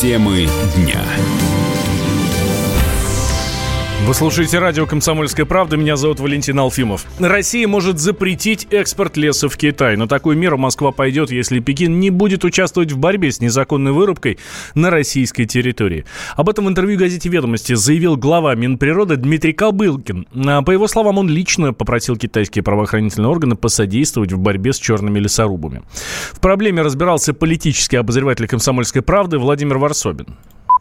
Темы дня. Вы слушаете радио «Комсомольская правда». Меня зовут Валентин Алфимов. Россия может запретить экспорт леса в Китай. Но такую меру Москва пойдет, если Пекин не будет участвовать в борьбе с незаконной вырубкой на российской территории. Об этом в интервью газете «Ведомости» заявил глава Минприроды Дмитрий Кобылкин. А, по его словам, он лично попросил китайские правоохранительные органы посодействовать в борьбе с черными лесорубами. В проблеме разбирался политический обозреватель «Комсомольской правды» Владимир Варсобин.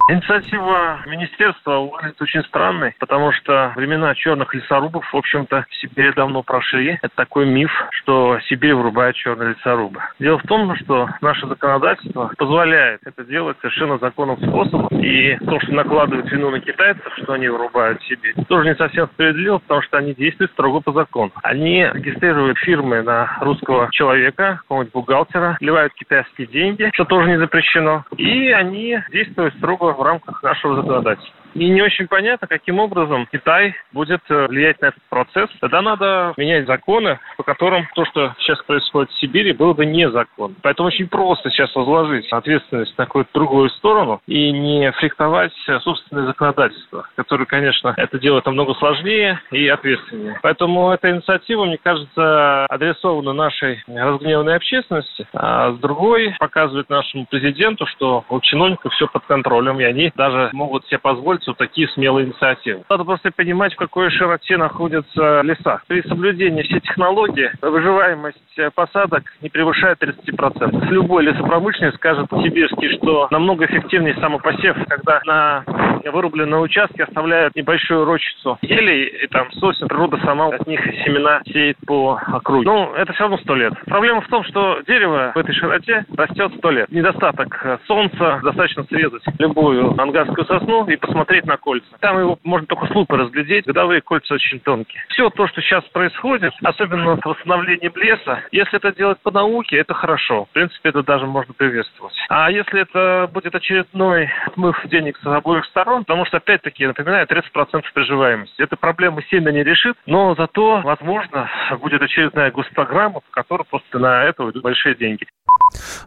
Инициатива министерства выглядит очень странной, потому что времена черных лесорубов, в общем-то, в Сибири давно прошли. Это такой миф, что Сибирь вырубает черные лесорубы. Дело в том, что наше законодательство позволяет это делать совершенно законным способом. И то, что накладывают вину на китайцев, что они вырубают Сибирь, тоже не совсем справедливо, потому что они действуют строго по закону. Они регистрируют фирмы на русского человека, какого-нибудь бухгалтера, вливают китайские деньги, что тоже не запрещено. И они действуют строго в рамках нашего законодательства. И не очень понятно, каким образом Китай будет э, влиять на этот процесс. Тогда надо менять законы, по которым то, что сейчас происходит в Сибири, было бы незаконно. Поэтому очень просто сейчас возложить ответственность на какую-то другую сторону и не фриктовать собственное законодательство, которое, конечно, это делает намного сложнее и ответственнее. Поэтому эта инициатива, мне кажется, адресована нашей разгневанной общественности, а с другой показывает нашему президенту, что у чиновников все под контролем, и они даже могут себе позволить вот такие смелые инициативы. Надо просто понимать, в какой широте находятся леса. При соблюдении всей технологии выживаемость посадок не превышает 30%. Любой лесопромышленник скажет сибирский, что намного эффективнее самопосев, когда на вырубленные участки оставляют небольшую рощицу елей и там сосен. Природа сама от них семена сеет по округе. Ну, это все равно сто лет. Проблема в том, что дерево в этой широте растет сто лет. Недостаток солнца, достаточно срезать любую ангарскую сосну и посмотреть на кольца. Там его можно только с лупы разглядеть. Годовые кольца очень тонкие. Все то, что сейчас происходит, особенно с восстановлением леса, если это делать по науке, это хорошо. В принципе, это даже можно приветствовать. А если это будет очередной отмыв денег с обоих сторон, потому что, опять-таки, напоминаю, 30% приживаемости. Эта проблема сильно не решит, но зато, возможно, будет очередная госпрограмма, по которой просто на это уйдут большие деньги.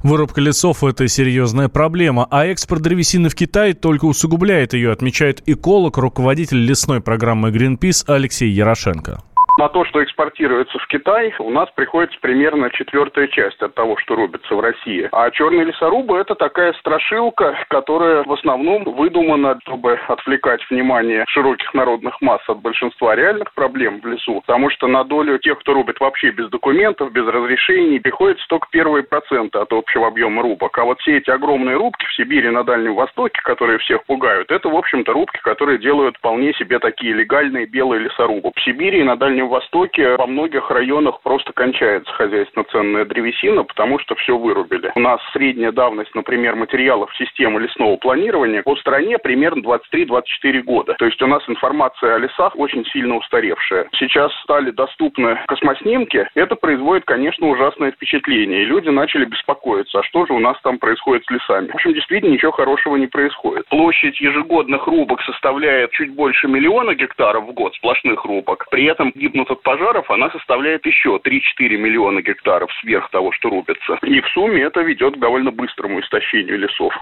Вырубка лесов – это серьезная проблема, а экспорт древесины в Китай только усугубляет ее, отмечает эколог, руководитель лесной программы Greenpeace Алексей Ярошенко на то, что экспортируется в Китай, у нас приходится примерно четвертая часть от того, что рубится в России. А черные лесорубы – это такая страшилка, которая в основном выдумана, чтобы отвлекать внимание широких народных масс от большинства реальных проблем в лесу, потому что на долю тех, кто рубит вообще без документов, без разрешений, приходится только первые проценты от общего объема рубок. А вот все эти огромные рубки в Сибири на Дальнем Востоке, которые всех пугают, это, в общем-то, рубки, которые делают вполне себе такие легальные белые лесорубы. В Сибири и на Дальнем Востоке во многих районах просто кончается хозяйственно ценная древесина, потому что все вырубили. У нас средняя давность, например, материалов системы лесного планирования по стране примерно 23-24 года. То есть у нас информация о лесах очень сильно устаревшая. Сейчас стали доступны космоснимки. Это производит, конечно, ужасное впечатление. И люди начали беспокоиться, а что же у нас там происходит с лесами. В общем, действительно ничего хорошего не происходит. Площадь ежегодных рубок составляет чуть больше миллиона гектаров в год сплошных рубок. При этом гибнут гибнут от пожаров, она составляет еще 3-4 миллиона гектаров сверх того, что рубится. И в сумме это ведет к довольно быстрому истощению лесов.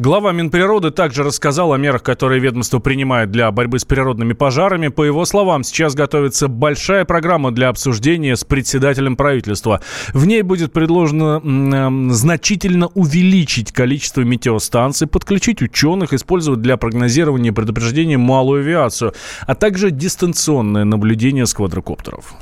Глава Минприроды также рассказал о мерах, которые ведомство принимает для борьбы с природными пожарами. По его словам, сейчас готовится большая программа для обсуждения с председателем правительства. В ней будет предложено э, значительно увеличить количество метеостанций, подключить ученых, использовать для прогнозирования и предупреждения малую авиацию, а также дистанционное наблюдение с квадрокоптеров.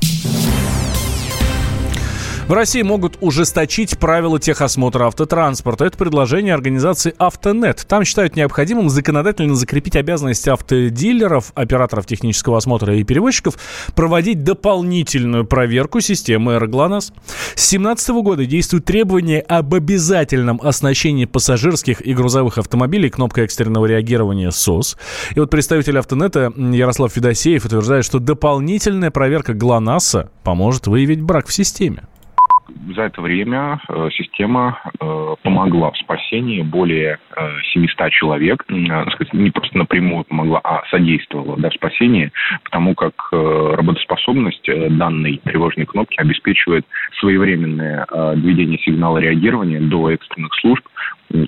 В России могут ужесточить правила техосмотра автотранспорта. Это предложение организации «Автонет». Там считают необходимым законодательно закрепить обязанность автодилеров, операторов технического осмотра и перевозчиков проводить дополнительную проверку системы «Аэроглонасс». С 2017 года действует требование об обязательном оснащении пассажирских и грузовых автомобилей кнопкой экстренного реагирования СОС. И вот представитель «Автонета» Ярослав Федосеев утверждает, что дополнительная проверка ГЛОНАССа поможет выявить брак в системе. За это время э, система э, помогла в спасении более 700 человек, сказать, не просто напрямую помогла, а содействовала да, в спасении, потому как работоспособность данной тревожной кнопки обеспечивает своевременное доведение сигнала реагирования до экстренных служб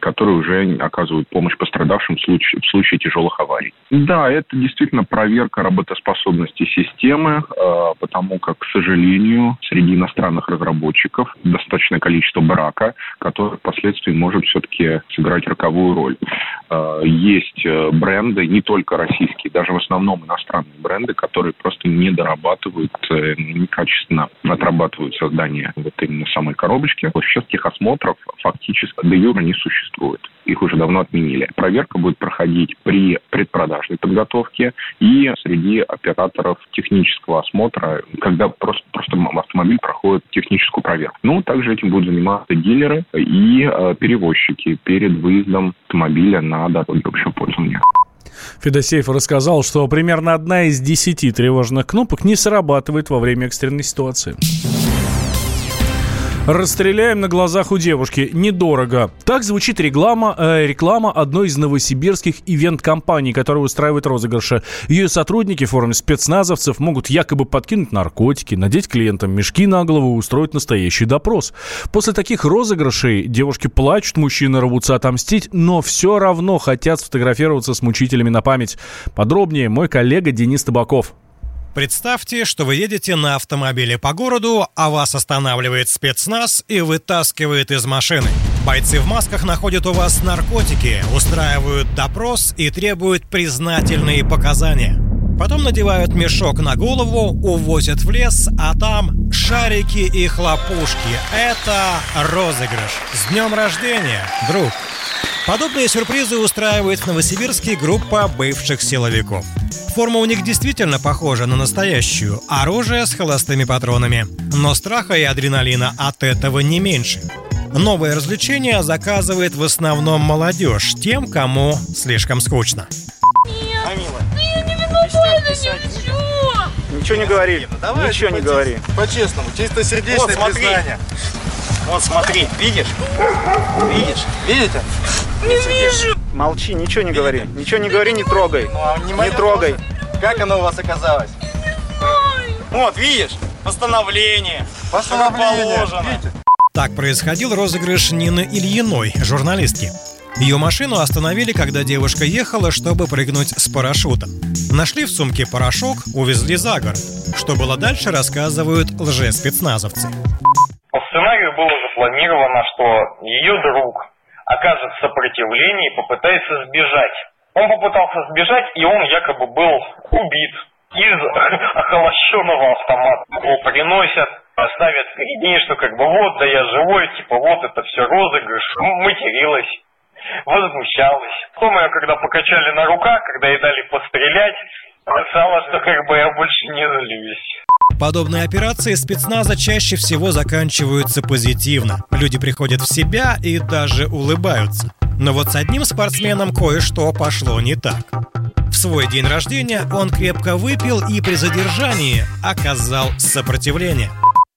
которые уже оказывают помощь пострадавшим в случае, в случае тяжелых аварий. Да, это действительно проверка работоспособности системы, э, потому как, к сожалению, среди иностранных разработчиков достаточное количество брака, который впоследствии может все-таки сыграть роковую роль. Э, есть э, бренды, не только российские, даже в основном иностранные бренды, которые просто не дорабатывают, некачественно отрабатывают создание вот именно самой коробочки. Вот сейчас техосмотров фактически до юра не существует. Их уже давно отменили. Проверка будет проходить при предпродажной подготовке и среди операторов технического осмотра, когда просто, просто автомобиль проходит техническую проверку. Ну, также этим будут заниматься дилеры и э, перевозчики перед выездом автомобиля на дороге общего пользования. Федосеев рассказал, что примерно одна из десяти тревожных кнопок не срабатывает во время экстренной ситуации. Расстреляем на глазах у девушки. Недорого. Так звучит реклама, э, реклама одной из новосибирских ивент-компаний, которая устраивает розыгрыши. Ее сотрудники в форме спецназовцев могут якобы подкинуть наркотики, надеть клиентам мешки на голову и устроить настоящий допрос. После таких розыгрышей девушки плачут, мужчины рвутся отомстить, но все равно хотят сфотографироваться с мучителями на память. Подробнее мой коллега Денис Табаков. Представьте, что вы едете на автомобиле по городу, а вас останавливает спецназ и вытаскивает из машины. Бойцы в масках находят у вас наркотики, устраивают допрос и требуют признательные показания. Потом надевают мешок на голову, увозят в лес, а там шарики и хлопушки. Это розыгрыш. С днем рождения, друг! Подобные сюрпризы устраивает в Новосибирске группа бывших силовиков. Форма у них действительно похожа на настоящую, оружие с холостыми патронами. Но страха и адреналина от этого не меньше. Новое развлечение заказывает в основном молодежь, тем, кому слишком скучно. Амила, ну я не виновата, ничего. Ничего не говори, ну давай ничего не говори. По-честному, чистосердечное вот, признание. Вот смотри, видишь? Видишь? Видите? Не вижу. Молчи, ничего не говори. Ничего не говори, не трогай. Ну, а не, трогай. Как оно у вас оказалось? Вот, видишь? Постановление. Постановление. Так происходил розыгрыш Нины Ильиной, журналистки. Ее машину остановили, когда девушка ехала, чтобы прыгнуть с парашютом. Нашли в сумке порошок, увезли за город. Что было дальше, рассказывают лжеспецназовцы. По сценарию было запланировано, что ее друг окажет сопротивление и попытается сбежать. Он попытался сбежать, и он якобы был убит из охолощенного автомата. Его приносят, ставят перед ней, что как бы вот, да я живой, типа вот это все розыгрыш. Материлась, возмущалась. Потом ее, когда покачали на руках, когда ей дали пострелять, сказала, что как бы я больше не злюсь. Подобные операции спецназа чаще всего заканчиваются позитивно. Люди приходят в себя и даже улыбаются. Но вот с одним спортсменом кое-что пошло не так. В свой день рождения он крепко выпил и при задержании оказал сопротивление.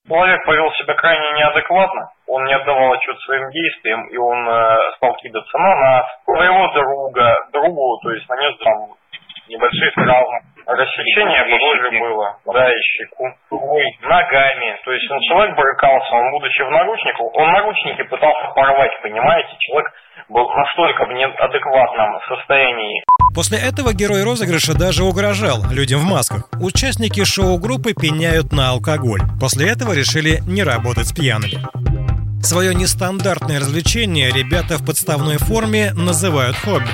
Человек повел себя крайне неадекватно, он не отдавал отчет своим действиям, и он э, стал кидаться на нас, своего друга, другу, то есть нанес там небольшие травмы. Рассечение кожи было, да, и щеку, ногами. То есть он человек брыкался, он будучи в наручниках, он наручники пытался порвать, понимаете? Человек был настолько в неадекватном состоянии. После этого герой розыгрыша даже угрожал людям в масках. Участники шоу-группы пеняют на алкоголь. После этого решили не работать с пьяными. Свое нестандартное развлечение ребята в подставной форме называют хобби.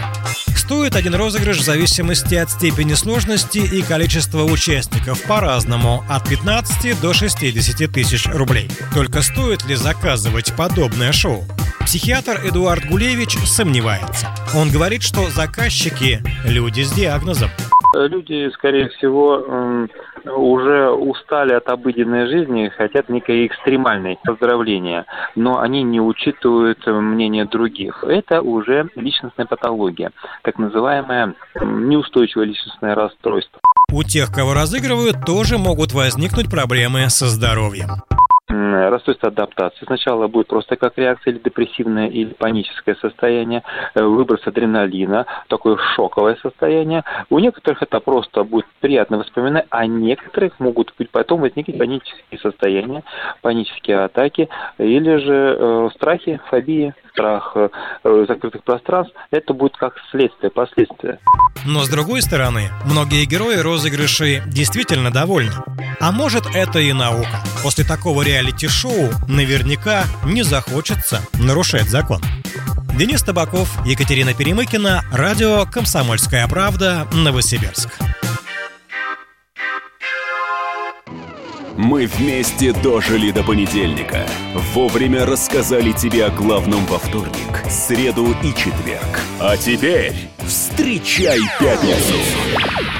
Стоит один розыгрыш в зависимости от степени сложности и количества участников по-разному, от 15 до 60 тысяч рублей. Только стоит ли заказывать подобное шоу? Психиатр Эдуард Гулевич сомневается. Он говорит, что заказчики – люди с диагнозом. Люди, скорее всего, уже устали от обыденной жизни, хотят некой экстремальной поздравления, но они не учитывают мнение других. Это уже личностная патология, так называемое неустойчивое личностное расстройство. У тех, кого разыгрывают, тоже могут возникнуть проблемы со здоровьем процесс адаптации. Сначала будет просто как реакция или депрессивное, или паническое состояние, э, выброс адреналина, такое шоковое состояние. У некоторых это просто будет приятное воспоминание, а некоторых могут быть потом возникнуть панические состояния, панические атаки, или же э, страхи, фобии, страх э, закрытых пространств. Это будет как следствие, последствия. Но с другой стороны, многие герои розыгрышей действительно довольны. А может это и наука. После такого реалити-шоу наверняка не захочется нарушать закон. Денис Табаков, Екатерина Перемыкина, радио «Комсомольская правда», Новосибирск. Мы вместе дожили до понедельника. Вовремя рассказали тебе о главном во вторник, среду и четверг. А теперь встречай пятницу!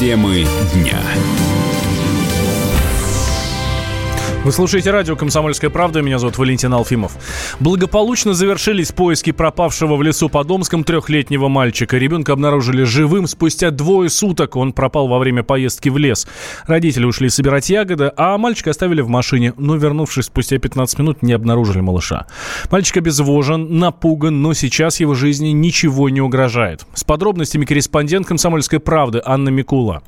Темы дня. Вы слушаете радио «Комсомольская правда». Меня зовут Валентин Алфимов. Благополучно завершились поиски пропавшего в лесу под Омском трехлетнего мальчика. Ребенка обнаружили живым спустя двое суток. Он пропал во время поездки в лес. Родители ушли собирать ягоды, а мальчика оставили в машине. Но, вернувшись спустя 15 минут, не обнаружили малыша. Мальчик обезвожен, напуган, но сейчас его жизни ничего не угрожает. С подробностями корреспондент «Комсомольской правды» Анна Микула.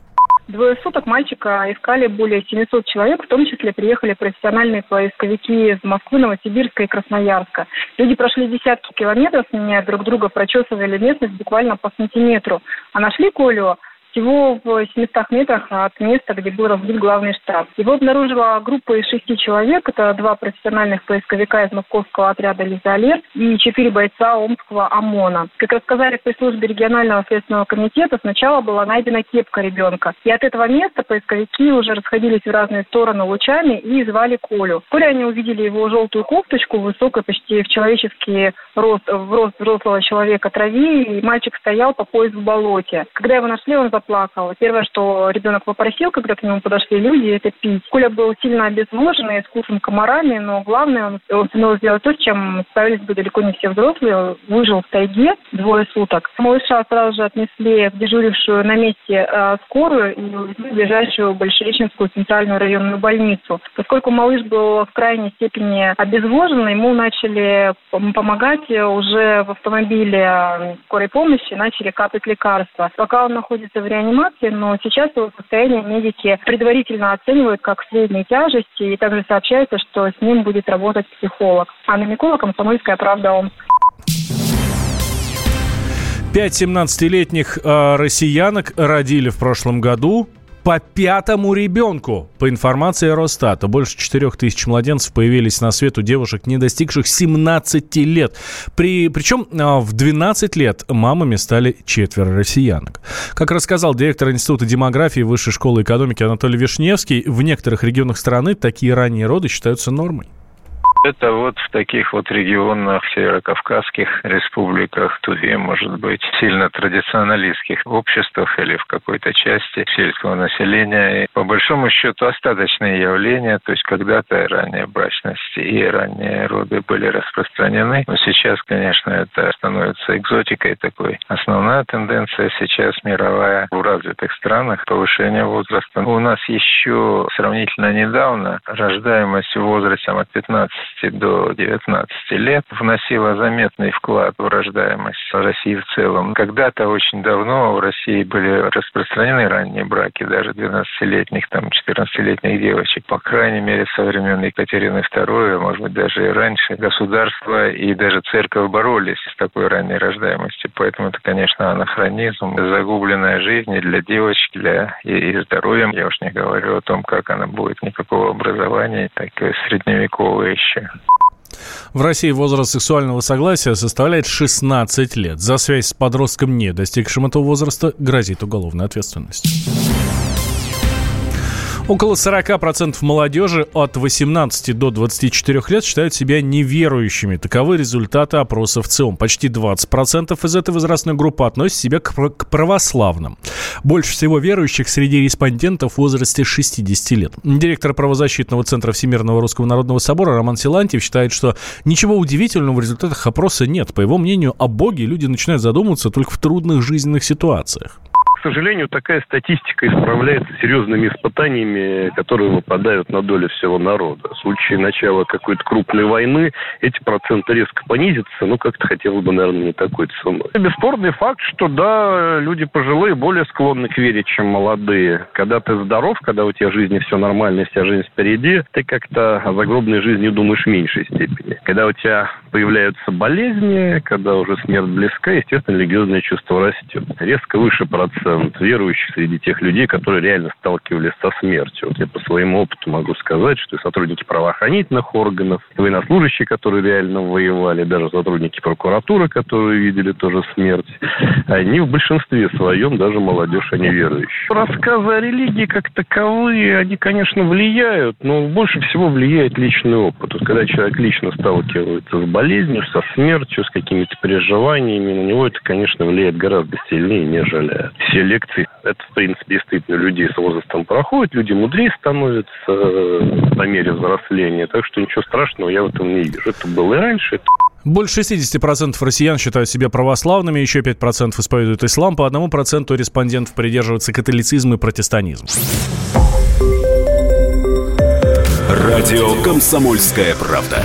Двое суток мальчика искали более 700 человек, в том числе приехали профессиональные поисковики из Москвы, Новосибирска и Красноярска. Люди прошли десятки километров, меняя друг друга, прочесывали местность буквально по сантиметру. А нашли Колю всего в 700 метрах от места, где был разбит главный штаб. Его обнаружила группа из шести человек. Это два профессиональных поисковика из московского отряда «Лизалер» и четыре бойца Омского ОМОНа. Как рассказали в пресс-службе регионального следственного комитета, сначала была найдена кепка ребенка. И от этого места поисковики уже расходились в разные стороны лучами и звали Колю. Вскоре они увидели его желтую кофточку, высокой почти в человеческий рост, в рост взрослого человека траве, и мальчик стоял по пояс в болоте. Когда его нашли, он заплакал. Первое, что ребенок попросил, когда к нему подошли люди, это пить. Коля был сильно обезвожен и искушен комарами, но главное, он, он сумел сделать то, с чем справились бы далеко не все взрослые. Выжил в тайге двое суток. Малыша сразу же отнесли в дежурившую на месте э, скорую и в ближайшую Большереченскую центральную районную больницу. Поскольку малыш был в крайней степени обезвожен, ему начали помогать уже в автомобиле скорой помощи, начали капать лекарства. Пока он находится в реанимации, но сейчас его состояние медики предварительно оценивают как средней тяжести, и также сообщается, что с ним будет работать психолог. Анна Микола, Комсомольская правда, Омск. Пять 17-летних э, россиянок родили в прошлом году по пятому ребенку. По информации Росстата, больше 4 тысяч младенцев появились на свет у девушек, не достигших 17 лет. При, причем а, в 12 лет мамами стали четверо россиянок. Как рассказал директор Института демографии Высшей школы экономики Анатолий Вишневский, в некоторых регионах страны такие ранние роды считаются нормой. Это вот в таких вот регионах, северокавказских республиках, Туве, может быть, сильно традиционалистских обществах или в какой-то части сельского населения. И по большому счету остаточные явления, то есть когда-то ранняя брачность и ранние роды были распространены, но сейчас, конечно, это становится экзотикой такой. Основная тенденция сейчас мировая в развитых странах повышение возраста. У нас еще сравнительно недавно рождаемость в возрасте от 15 до 19 лет вносила заметный вклад в рождаемость России в целом. Когда-то очень давно в России были распространены ранние браки, даже 12-летних, там, 14-летних девочек. По крайней мере, со времен Екатерины II, а может быть, даже и раньше, государство и даже церковь боролись с такой ранней рождаемостью. Поэтому это, конечно, анахронизм, загубленная жизнь для девочки, для и, и здоровья. Я уж не говорю о том, как она будет никакого образования, такое средневековое еще в России возраст сексуального согласия составляет 16 лет. За связь с подростком, не достигшим этого возраста, грозит уголовная ответственность. Около 40% молодежи от 18 до 24 лет считают себя неверующими. Таковы результаты опроса в ЦИОМ. Почти 20% из этой возрастной группы относят себя к православным. Больше всего верующих среди респондентов в возрасте 60 лет. Директор правозащитного центра Всемирного Русского Народного Собора Роман Силантьев считает, что ничего удивительного в результатах опроса нет. По его мнению, о Боге люди начинают задумываться только в трудных жизненных ситуациях к сожалению, такая статистика исправляется серьезными испытаниями, которые выпадают на долю всего народа. В случае начала какой-то крупной войны эти проценты резко понизятся, но как-то хотелось бы, наверное, не такой ценой. Бесспорный факт, что да, люди пожилые более склонны к вере, чем молодые. Когда ты здоров, когда у тебя в жизни все нормально, вся жизнь впереди, ты как-то о загробной жизни думаешь в меньшей степени. Когда у тебя появляются болезни, когда уже смерть близка, естественно, религиозное чувство растет. Резко выше процент верующих среди тех людей, которые реально сталкивались со смертью. Вот я по своему опыту могу сказать, что сотрудники правоохранительных органов, военнослужащие, которые реально воевали, даже сотрудники прокуратуры, которые видели тоже смерть, они в большинстве своем, даже молодежь, они верующие. Рассказы о религии как таковые, они, конечно, влияют, но больше всего влияет личный опыт. Вот когда человек лично сталкивается с болезнью, со смертью, с какими-то переживаниями, на него это, конечно, влияет гораздо сильнее, нежели все лекций. Это, в принципе, действительно людей с возрастом проходит, люди мудрее становятся э, по мере взросления. Так что ничего страшного я в этом не вижу. Это было и раньше, больше 60% россиян считают себя православными, еще 5% исповедуют ислам, по 1% респондентов придерживаются католицизм и протестанизм. Радио «Комсомольская правда».